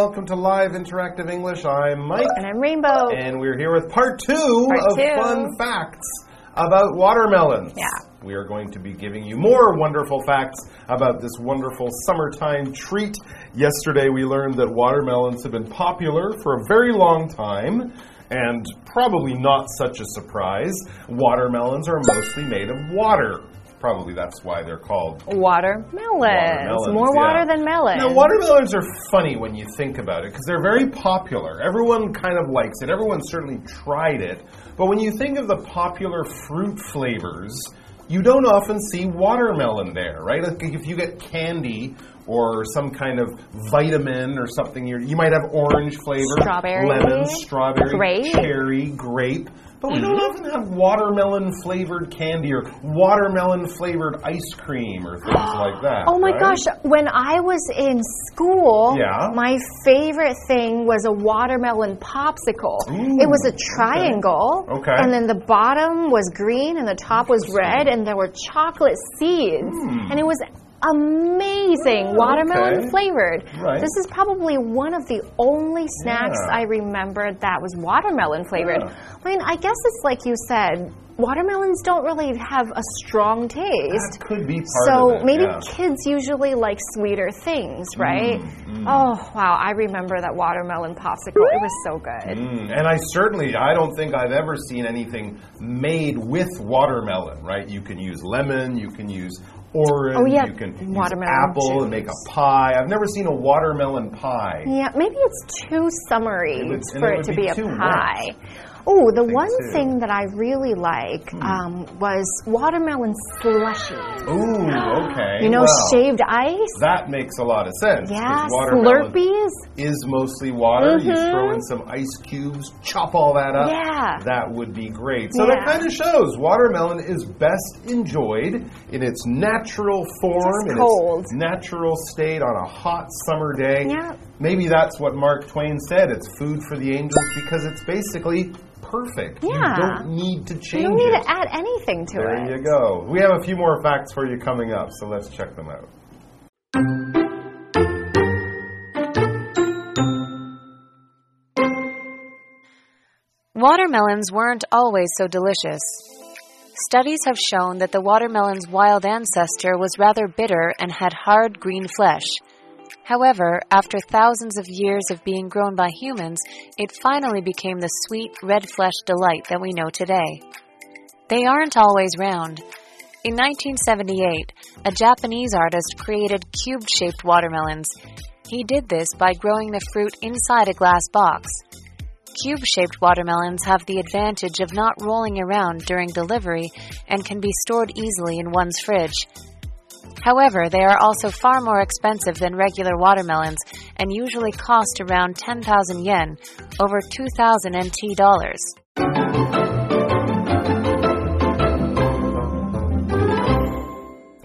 welcome to Live Interactive English. I'm Mike. And I'm Rainbow. And we're here with part two Part of two. fun facts about watermelons. Yeah. We are going to be giving you more wonderful facts about this wonderful summertime treat. Yesterday we learned that watermelons have been popular for a very long time. And probably not such a surprise, watermelons are mostly made of water. Probably that's why they're called Watermelons. Watermelons, More yeah. water than melon. now, watermelons are funny when you think about it because they're very popular. Everyone kind of likes it. Everyone certainly tried it. But when you think of the popular fruit flavors, you don't often see watermelon there, right? Like if you get candy or some kind of vitamin or something, you're, you might have orange flavor, Strawberry. lemon, strawberry, Grape. cherry, grape. But we don't mm-hmm. often have watermelon flavored candy or watermelon flavored ice cream or things like that. Oh my right? gosh, when I was in school, Yeah. my favorite thing was a watermelon popsicle. it was a triangle. Okay. And then the bottom was green and the top was red and there were chocolate seeds. Hmm. And it was amazing, Oh, watermelon okay. flavored. Right. This is probably one of the only snacks Yeah. I remember that was watermelon flavored. Yeah. I mean, I guess it's like you said, watermelons don't really have a strong taste. That could be part So of it. maybe yeah. kids usually like sweeter things, right? Mm, Oh wow, I remember that watermelon popsicle. It was so good. Mm, and I certainly, I don't think I've ever seen anything made with watermelon, right? You can use lemon, you can use orange, Oh, yeah, you can watermelon use apple and make a pie. I've never seen a watermelon pie. Yeah, maybe it's too summery It would- for it it to be be, a pie. Oh, the one too. Hmm. thing that I really like um, was watermelon slushy. Ooh, okay. You know, well, shaved ice. That makes a lot of sense. Yeah, watermelon Slurpees. is mostly water. You Mhm. throw in some ice cubes, chop all that up. Yeah. That would be great. So that kind of shows watermelon is best enjoyed in its natural form, Just in its natural state on a hot summer day. Yeah. Maybe that's what Mark Twain said. It's food for the angels because it's basically perfect. Yeah. You don't need to change You don't need it. to add anything to There it. There you go. We have a few more facts for you coming up, so let's check them out. Watermelons weren't always so delicious. Studies have shown that the watermelon's wild ancestor was rather bitter and had hard green flesh. However, after thousands of years of being grown by humans, it finally became the sweet, red flesh delight that we know today. They aren't always round. In 1978, a Japanese artist created cube shaped watermelons. He did this by growing the fruit inside a glass box. Cube shaped watermelons have the advantage of not rolling around during delivery and can be stored easily in one's fridge. However, they are also far more expensive than regular watermelons and usually cost around 10,000 yen, over 2,000 NT dollars.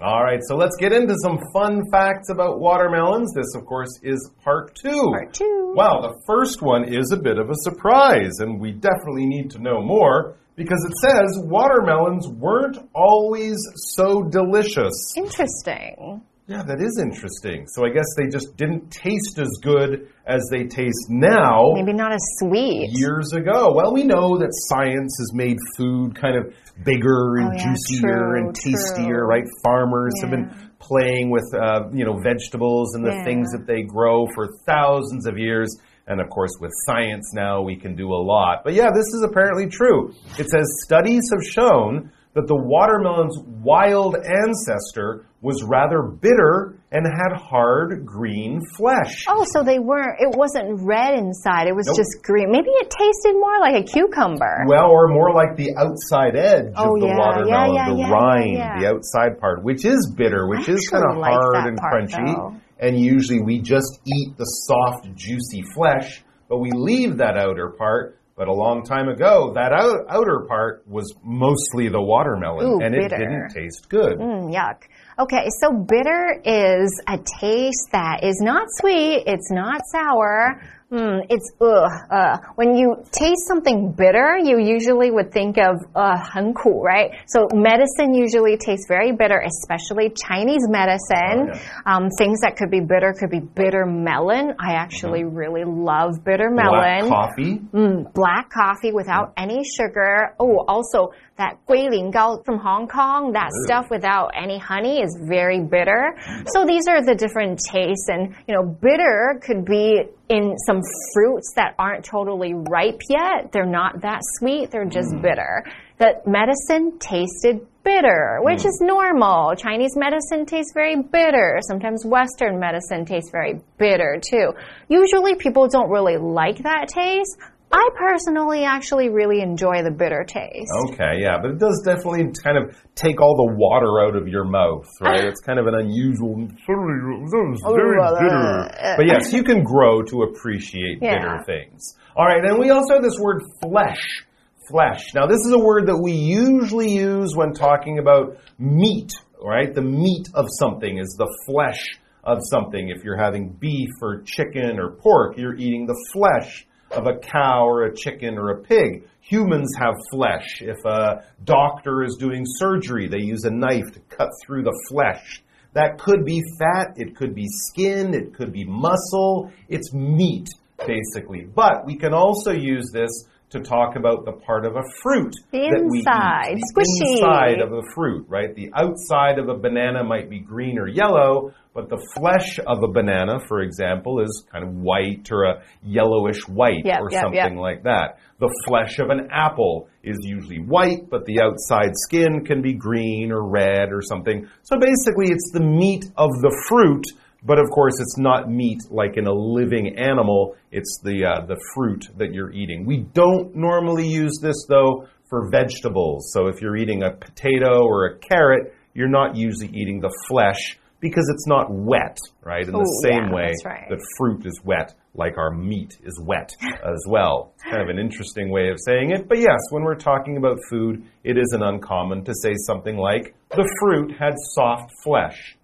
All right, so let's get into some fun facts about watermelons. This, of course, is part two. Part two. Well, the first one is a bit of a surprise, and we definitely need to know more because it says watermelons weren't always so delicious. Interesting. Yeah, that is interesting. So I guess they just didn't taste as good as they taste now Maybe not as sweet. years ago. Well, we know that science has made food kind of bigger and Oh, yeah, juicier true, and tastier, true. right? Farmers have been playing with, uh, you know, vegetables and the Yeah. things that they grow for thousands of years. And of course, with science now, we can do a lot. But yeah, this is apparently true. It says studies have shown that the watermelon's wild ancestor was rather bitter and had hard green flesh. Oh, so they weren't, it wasn't red inside, it was Nope. just green. Maybe it tasted more like a cucumber. Well, or more like the outside edge Oh, of the yeah, watermelon, yeah, yeah, the rind, the outside part, which is bitter, which I is kind of like hard and part, crunchy. though. And usually we just eat the soft, juicy flesh, but we leave that outer part. But a long time ago, that out, outer part was mostly the watermelon, Ooh, and it bitter. didn't taste good. Mm, yuck. Okay, so bitter is a taste that is not sweet, it's not sour, Mm, it's ugh. Uh, when you taste something bitter, you usually would think of uh, 很苦, right? So medicine usually tastes very bitter, especially Chinese medicine. Oh, um, things that could be bitter could be bitter melon. I actually really love bitter melon. Black coffee. Mm, black coffee without any sugar. Oh, also that gui ling gao from Hong Kong, that stuff without any honey is very bitter. So these are the different tastes and, you know, bitter could be in some fruits that aren't totally ripe yet. They're not that sweet, they're just mm. bitter. The medicine tasted bitter, which mm. is normal. Chinese medicine tastes very bitter. Sometimes Western medicine tastes very bitter too. Usually people don't really like that taste. I personally actually really enjoy the bitter taste. Okay, yeah, but it does definitely kind of take all the water out of your mouth, right? it's kind of an unusual, very uh, bitter. Uh, but yes, uh. you can grow to appreciate Yeah. bitter things. All right, and we also have this word flesh. Flesh. Now, this is a word that we usually use when talking about meat, right? The meat of something is the flesh of something. If you're having beef or chicken or pork, you're eating the flesh of a cow or a chicken or a pig. Humans have flesh. If a doctor is doing surgery, they use a knife to cut through the flesh. That could be fat, it could be skin, it could be muscle. It's meat, basically. But we can also use this to talk about the part of a fruit The that we inside, eat. The squishy. inside of a fruit, right? The outside of a banana might be green or yellow, but the flesh of a banana, for example, is kind of white or a yellowish white Yep, or yep, something yep. like that. The flesh of an apple is usually white, but the outside skin can be green or red or something. So basically, it's the meat of the fruit, but of course, it's not meat like in a living animal. It's the uh, the fruit that you're eating. We don't normally use this though for vegetables. So if you're eating a potato or a carrot, you're not usually eating the flesh because it's not wet, right? In the Ooh, same yeah, way right. that fruit is wet, like our meat is wet as well. It's kind of an interesting way of saying it. But yes, when we're talking about food, it isn't uncommon to say something like, the fruit had soft flesh.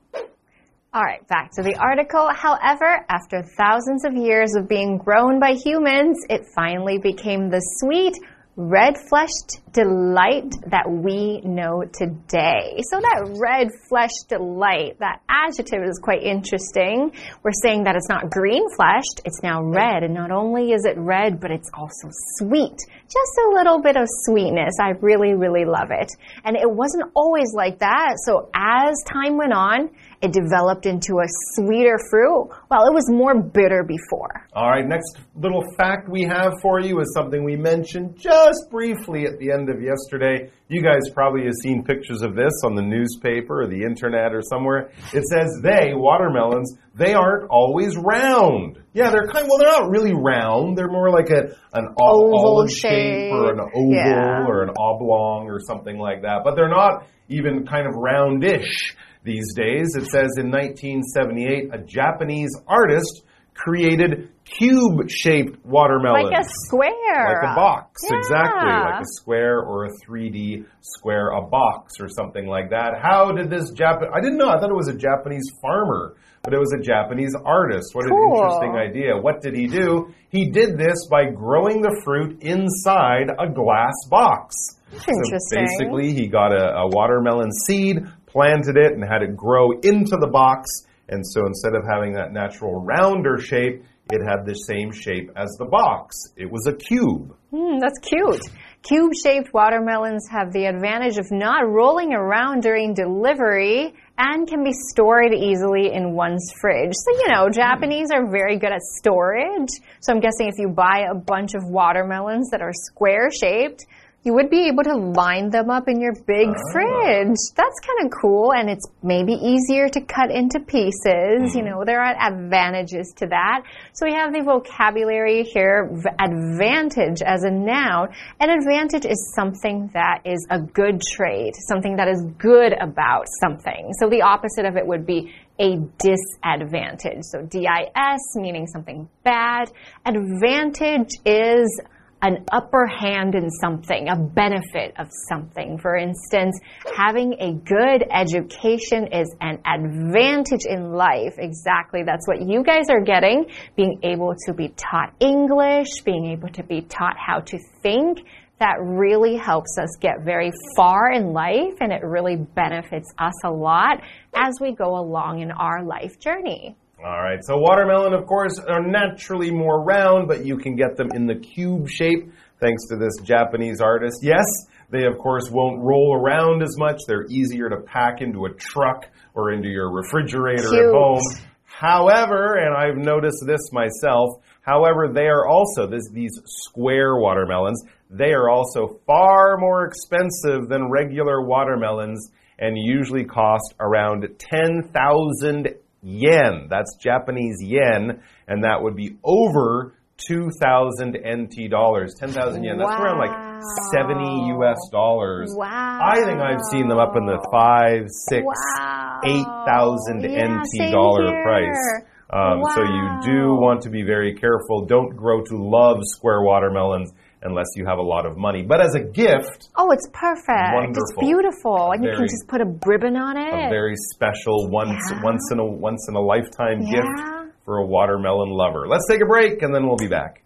All right, back to the article. However, after thousands of years of being grown by humans, it finally became the sweet, red fleshed delight that we know today. So, that red fleshed delight, that adjective is quite interesting. We're saying that it's not green fleshed, it's now red. And not only is it red, but it's also sweet. Just a little bit of sweetness. I really, really love it. And it wasn't always like that. So, as time went on, it developed into a sweeter fruit. while it was more bitter before. All right, next little fact we have for you is something we mentioned just briefly at the end of yesterday. You guys probably have seen pictures of this on the newspaper or the internet or somewhere. It says they, watermelons, they aren't always round. Yeah, they're kind well, they're not really round. They're more like a an Oval olive shape or an oval Yeah. or an oblong or something like that. But they're not even kind of roundish these days. It says in 1978, a Japanese artist created cube shaped watermelons. Like a square. Like a box, exactly. Like a square or a 3D square, a box or something like that. How did this Japan? I didn't know. I thought it was a Japanese farmer, but it was a Japanese artist. What an interesting idea. What did he do? He did this by growing the fruit inside a glass box. Interesting. So basically, he got a, a watermelon seed, planted it, and had it grow into the box. And so instead of having that natural rounder shape, it had the same shape as the box. It was a cube. Hmm, that's cute. Cube shaped watermelons have the advantage of not rolling around during delivery and can be stored easily in one's fridge. So, you know, Japanese are very good at storage. So, I'm guessing if you buy a bunch of watermelons that are square shaped, you would be able to line them up in your big ah. fridge. That's kind of cool, and it's maybe easier to cut into pieces. You mm-hmm. know, there are advantages to that. So we have the vocabulary here v- advantage as a noun. An advantage is something that is a good trait, something that is good about something. So the opposite of it would be a disadvantage. So DIS meaning something bad. Advantage is an upper hand in something, a benefit of something. For instance, having a good education is an advantage in life. Exactly. That's what you guys are getting. Being able to be taught English, being able to be taught how to think. That really helps us get very far in life and it really benefits us a lot as we go along in our life journey. All right, so watermelon, of course, are naturally more round, but you can get them in the cube shape thanks to this Japanese artist. Yes, they, of course, won't roll around as much. They're easier to pack into a truck or into your refrigerator Cute. at home. However, and I've noticed this myself, however, they are also, this, these square watermelons, they are also far more expensive than regular watermelons and usually cost around 10,000 yen. That's Japanese yen, and that would be over 2,000 NT dollars. 10,000 yen. That's around like 70 US dollars. Wow. I think I've seen them up in the five, six, Wow. 8,000 Yeah, NT dollar here. price. Um, So you do want to be very careful. Don't grow to love square watermelons unless you have a lot of money. But as a gift, Oh, it's perfect. Wonderful. It's beautiful. And you can just put a ribbon on it. a very special once Yeah. once in a once in a lifetime Yeah. gift for a watermelon lover. Let's take a break and then we'll be back.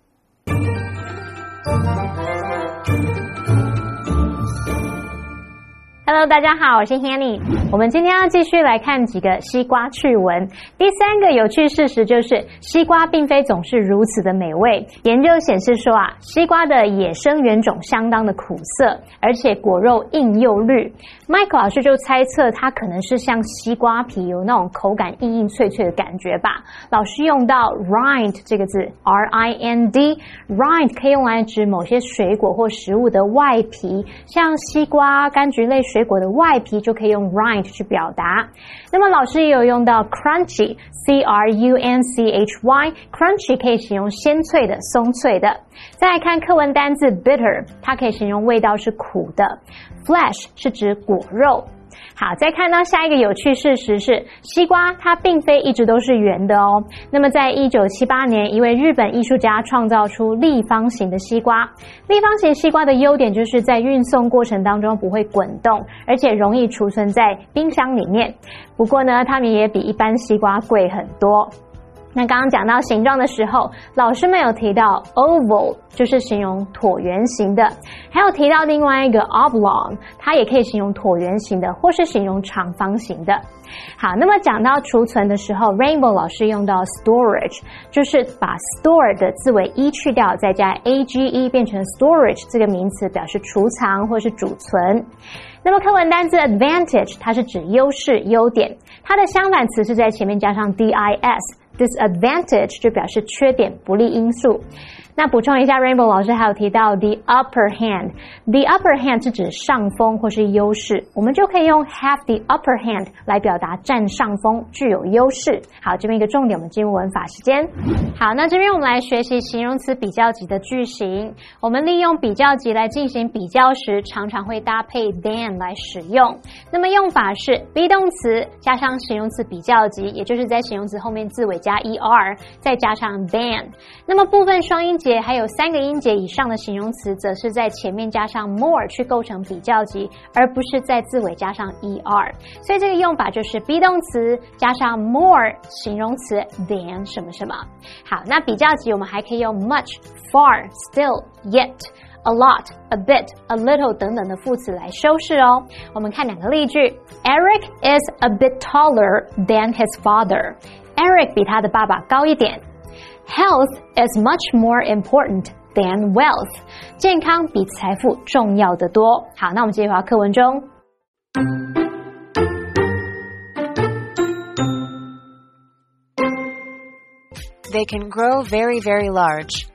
Hello，大家好，我是 Hanny。我们今天要继续来看几个西瓜趣闻。第三个有趣事实就是，西瓜并非总是如此的美味。研究显示说啊，西瓜的野生原种相当的苦涩，而且果肉硬又绿。Mike 老师就猜测它可能是像西瓜皮有那种口感硬硬脆脆的感觉吧。老师用到 rind 这个字，R I N D，rind 可以用来指某些水果或食物的外皮，像西瓜、柑橘类水果的外皮就可以用 rind 去表达。那么老师也有用到 crunchy，C R U N C H Y，crunchy 可以形容鲜脆的、松脆的。再来看课文单字 bitter，它可以形容味道是苦的，flesh 是指果肉。好，再看到下一个有趣事实是，西瓜它并非一直都是圆的哦。那么，在一九七八年，一位日本艺术家创造出立方形的西瓜。立方形西瓜的优点就是在运送过程当中不会滚动，而且容易储存在冰箱里面。不过呢，它们也比一般西瓜贵很多。那刚刚讲到形状的时候，老师们有提到 oval，就是形容椭圆形的，还有提到另外一个 oblong，它也可以形容椭圆形的，或是形容长方形的。好，那么讲到储存的时候，Rainbow 老师用到 storage，就是把 store 的字尾 e 去掉，再加 a g e 变成 storage 这个名词，表示储藏或是储存。那么课文单字 advantage，它是指优势、优点，它的相反词是在前面加上 d i s。disadvantage 就表示缺点、不利因素。 那补充一下，Rainbow 老师还有提到 the upper hand。the upper hand 是指上风或是优势，我们就可以用 have the upper hand 来表达占上风、具有优势。好，这边一个重点，我们进入文法时间。好，那这边我们来学习形容词比较级的句型。我们利用比较级来进行比较时，常常会搭配 than 来使用。那么用法是 be 动词加上形容词比较级，也就是在形容词后面字尾加 er，再加上 than。那么部分双音节还有三个音节以上的形容词，则是在前面加上 more 去构成比较级，而不是在字尾加上 er。所以这个用法就是 be 动词加上 more 形容词 than 什么什么。好，那比较级我们还可以用 much、far、still、yet。a lot, a bit, a little 等等的副词来修饰哦。我们看两个例句：Eric is a bit taller than his father. Eric 比他的爸爸高一点。Health is much more important than wealth. 健康比财富重要的多。好，那我们继续回到课文中。 They can grow very, very large.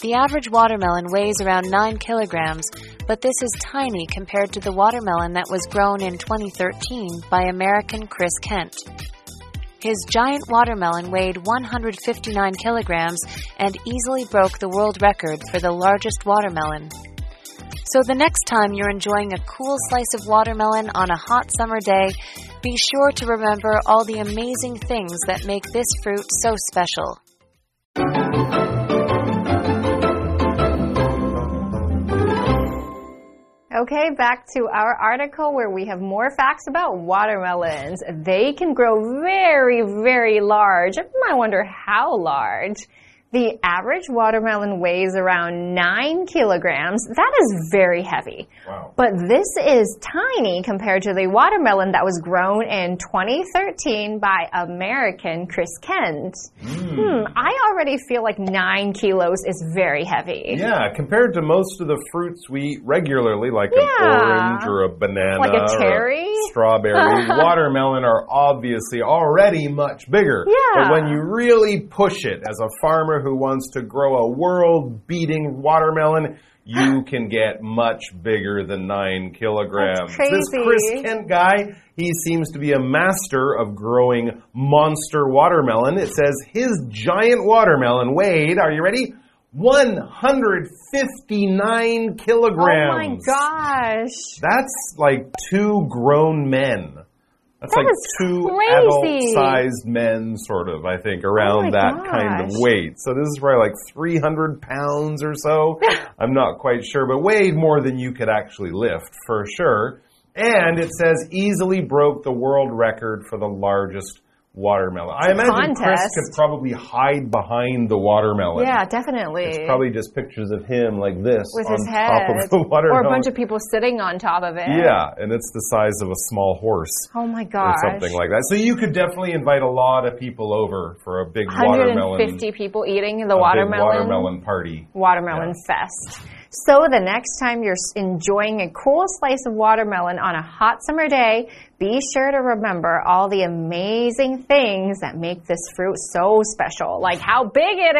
The average watermelon weighs around 9 kilograms, but this is tiny compared to the watermelon that was grown in 2013 by American Chris Kent. His giant watermelon weighed 159 kilograms and easily broke the world record for the largest watermelon. So the next time you're enjoying a cool slice of watermelon on a hot summer day, be sure to remember all the amazing things that make this fruit so special. Okay, back to our article where we have more facts about watermelons. They can grow very, very large. I wonder how large. The average watermelon weighs around 9 kilograms. That is very heavy. Wow. But this is tiny compared to the watermelon that was grown in 2013 by American Chris Kent. Hmm, I already feel like 9 kilos is very heavy. Yeah, compared to most of the fruits we eat regularly, like an orange or a banana, Like a or cherry? strawberry, watermelon are obviously already much bigger. Yeah. But when you really push it, as a farmer who wants to grow a world-beating watermelon, you can get much bigger than nine kilograms. This. Chris Kent guy, he seems to be a master of growing monster watermelon. It says his giant watermelon weighed, are you ready? 159 kilograms. Oh my gosh. That's like two grown men. That's That like two crazy. adult-sized men, sort of. I think oh around Oh that kind of weight. So this is probably like 300 pounds or so. I'm not quite sure, but weighed more than you could actually lift for sure. And it says easily broke the world record for the largest watermelon. I imagine Chris could probably hide behind the watermelon. Yeah, definitely. It's probably just pictures of him like this With on his top head. of the watermelon. Or a bunch of people sitting on top of it. Yeah, and it's the size of a small horse Oh my God. or something like that. So you could definitely invite a lot of people over for a big watermelon, 150 people eating the a big watermelon. watermelon party. watermelon fest. So the next time you're enjoying a cool slice of watermelon on a hot summer day, be sure to remember all the amazing things that make this fruit so special, like how big it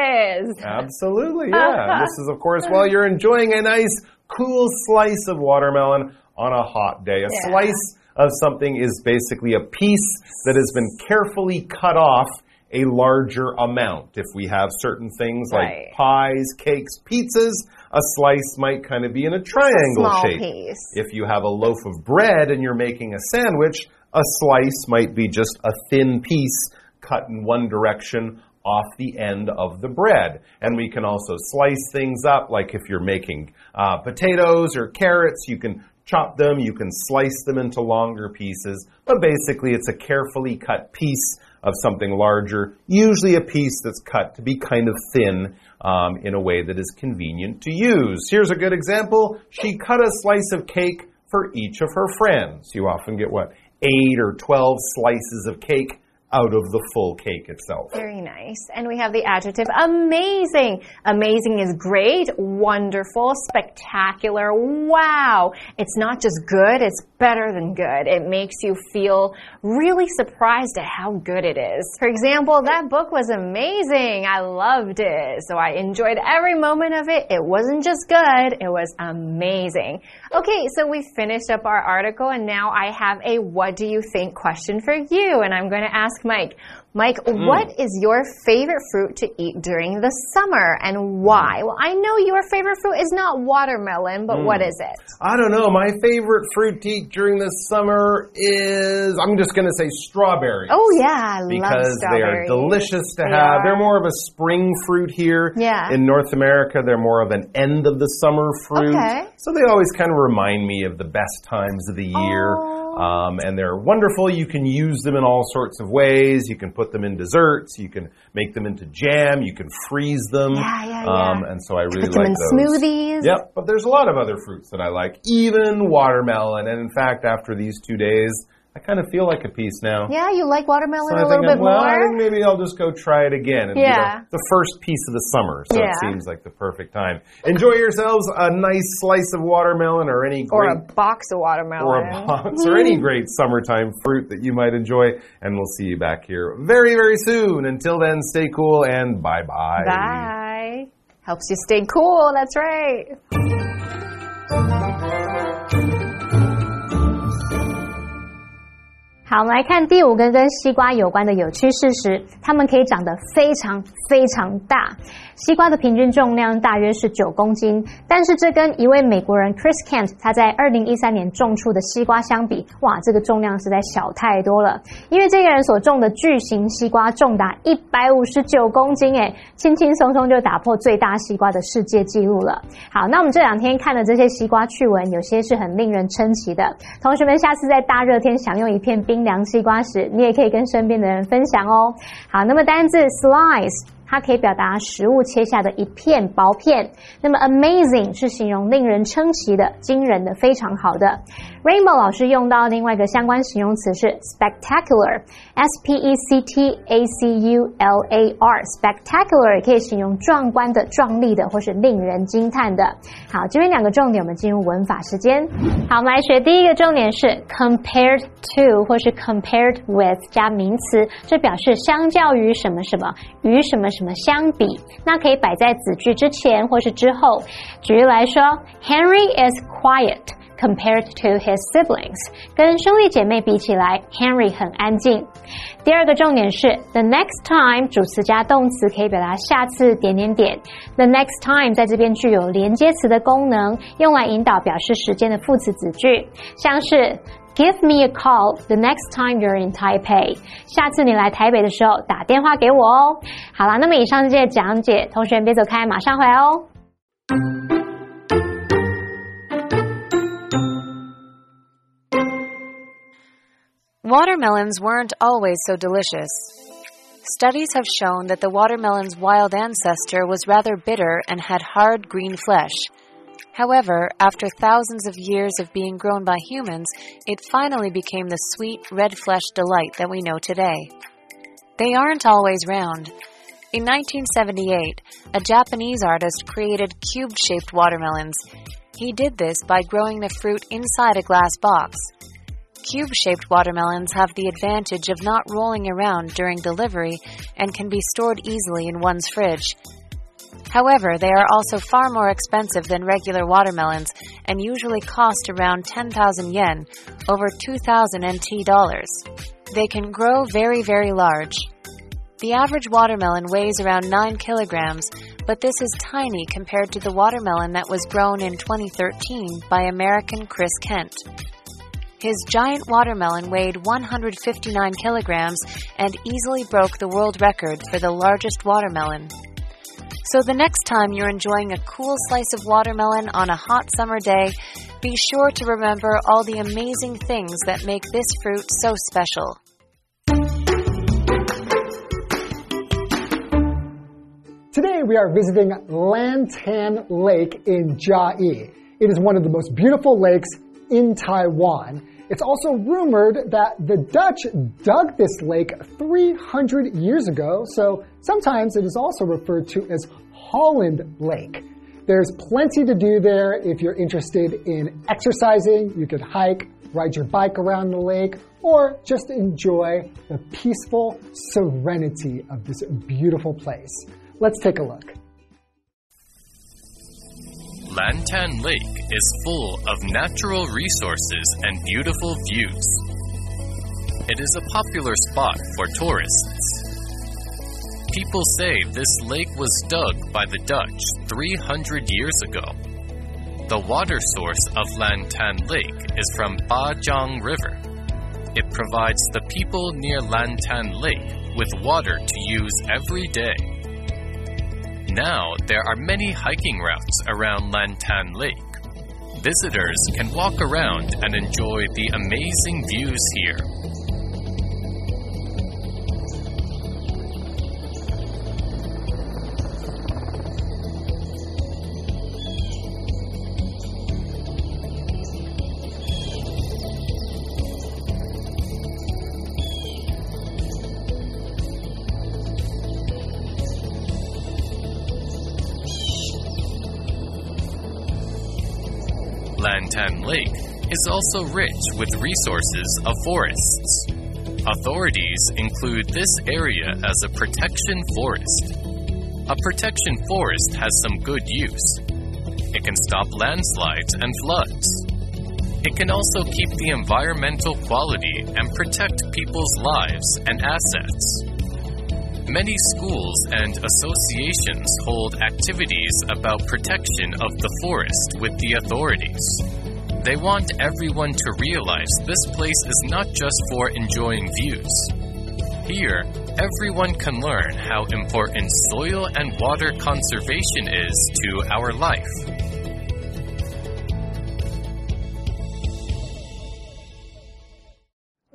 is. Absolutely, yeah. this is, of course, while you're enjoying a nice, cool slice of watermelon on a hot day. A Yeah. slice of something is basically a piece that has been carefully cut off a larger amount. If we have certain things Right. like pies, cakes, pizzas, a slice might kind of be in a triangle small shape. piece. If you have a loaf of bread and you're making a sandwich, a slice might be just a thin piece cut in one direction off the end of the bread. And we can also slice things up, like if you're making uh, potatoes or carrots, you can chop them, you can slice them into longer pieces. But basically, it's a carefully cut piece of something larger, usually a piece that's cut to be kind of thin um, in a way that is convenient to use. Here's a good example. She cut a slice of cake for each of her friends. You often get what? Eight or twelve slices of cake out of the full cake itself. Very nice. And we have the adjective amazing. Amazing is great, wonderful, spectacular, wow. It's not just good, it's better than good. It makes you feel really surprised at how good it is. For example, that book was amazing. I loved it. So I enjoyed every moment of it. It wasn't just good, it was amazing. Okay, so we finished up our article and now I have a what do you think question for you. And I'm going to ask Mike. Mike, mm. what is your favorite fruit to eat during the summer and why? Mm. Well, I know your favorite fruit is not watermelon, but what mm. is it? I don't know. My favorite fruit to eat during the summer is, I'm just going to say strawberries. Oh, yeah, I love because they are delicious to They have. are. They're more of a spring fruit here. Yeah. In North America, they're more of an end of the summer fruit. Okay. So they always kind of remind me of the best times of the year. Oh. Um, and they're wonderful. You can use them in all sorts of ways. You can put them in desserts. You can make them into jam. You can freeze them. Yeah, yeah, Um, yeah. and so I really Put them like in those. smoothies. Yep, but there's a lot of other fruits that I like, even watermelon. And in fact, after these two days, I kind of feel like a piece now. Yeah, you like watermelon So I a little bit well, I more? think maybe I'll just go try it again. It'll Yeah. the, the first piece of the summer, so Yeah. it seems like the perfect time. Enjoy yourselves a nice slice of watermelon or any Or great a box of watermelon. or a box or any mm-hmm. great summertime fruit that you might enjoy. And we'll see you back here very, very soon. Until then, stay cool and bye bye. Bye. Helps you stay cool, that's right. 好，我们来看第五个跟西瓜有关的有趣事实，它们可以长得非常非常大。西瓜的平均重量大约是九公斤，但是这跟一位美国人 Chris Kent 他在二零一三年种出的西瓜相比，哇，这个重量实在小太多了。因为这个人所种的巨型西瓜重达一百五十九公斤，诶，轻轻松松就打破最大西瓜的世界纪录了。好，那我们这两天看的这些西瓜趣闻，有些是很令人称奇的。同学们，下次在大热天享用一片冰冰凉西瓜时，你也可以跟身边的人分享哦。好，那么单字 slice。它可以表达食物切下的一片薄片。那么，amazing 是形容令人称奇的、惊人的、非常好的。Rainbow 老师用到另外一个相关形容词是 spectacular，s p e c t a c u l a r，spectacular 可以形容壮观的、壮丽的，或是令人惊叹的。好，这边两个重点，我们进入文法时间。好，我们来学第一个重点是 compared to 或是 compared with 加名词，这表示相较于什么什么，与什么。什么相比？那可以摆在子句之前或是之后。举例来说，Henry is quiet compared to his siblings。跟兄弟姐妹比起来，Henry 很安静。第二个重点是 the next time 主词加动词可以表达下次点点点。the next time 在这边具有连接词的功能，用来引导表示时间的副词子句，像是。Give me a call the next time you're in Taipei。下次你来台北的时候，打电话给我哦。好了，那么以上这些讲解，同学别走开，马上回来哦。Watermelons weren't always so delicious. Studies have shown that the watermelon's wild ancestor was rather bitter and had hard green flesh. However, after thousands of years of being grown by humans, it finally became the sweet, red flesh delight that we know today. They aren't always round. In 1978, a Japanese artist created cube shaped watermelons. He did this by growing the fruit inside a glass box. Cube shaped watermelons have the advantage of not rolling around during delivery and can be stored easily in one's fridge. However, they are also far more expensive than regular watermelons and usually cost around 10,000 yen, over 2,000 NT dollars. They can grow very, very large. The average watermelon weighs around 9 kilograms, but this is tiny compared to the watermelon that was grown in 2013 by American Chris Kent. His giant watermelon weighed 159 kilograms and easily broke the world record for the largest watermelon. So the next time you're enjoying a cool slice of watermelon on a hot summer day, be sure to remember all the amazing things that make this fruit so special. Today we are visiting Lantan Lake in Chiayi. It is one of the most beautiful lakes in Taiwan. It's also rumored that the Dutch dug this lake 300 years ago, so sometimes it is also referred to as Holland Lake. There's plenty to do there if you're interested in exercising. You could hike, ride your bike around the lake, or just enjoy the peaceful serenity of this beautiful place. Let's take a look. Lantan Lake is full of natural resources and beautiful views. It is a popular spot for tourists. People say this lake was dug by the Dutch 300 years ago. The water source of Lantan Lake is from Ba Bajang River. It provides the people near Lantan Lake with water to use every day. Now there are many hiking routes around Lantan Lake. Visitors can walk around and enjoy the amazing views here. Lantan Lake is also rich with resources of forests. Authorities include this area as a protection forest. A protection forest has some good use. It can stop landslides and floods. It can also keep the environmental quality and protect people's lives and assets. Many schools and associations hold activities about protection of the forest with the authorities. They want everyone to realize this place is not just for enjoying views. Here, everyone can learn how important soil and water conservation is to our life.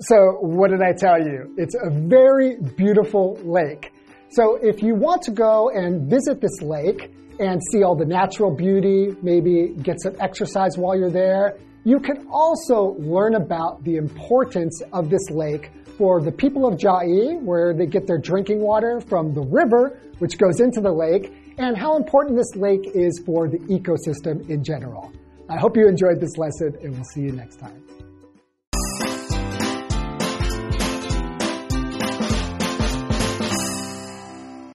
So, what did I tell you? It's a very beautiful lake. So, if you want to go and visit this lake and see all the natural beauty, maybe get some exercise while you're there, you can also learn about the importance of this lake for the people of Chiayi, where they get their drinking water from the river, which goes into the lake, and how important this lake is for the ecosystem in general. I hope you enjoyed this lesson, and we'll see you next time.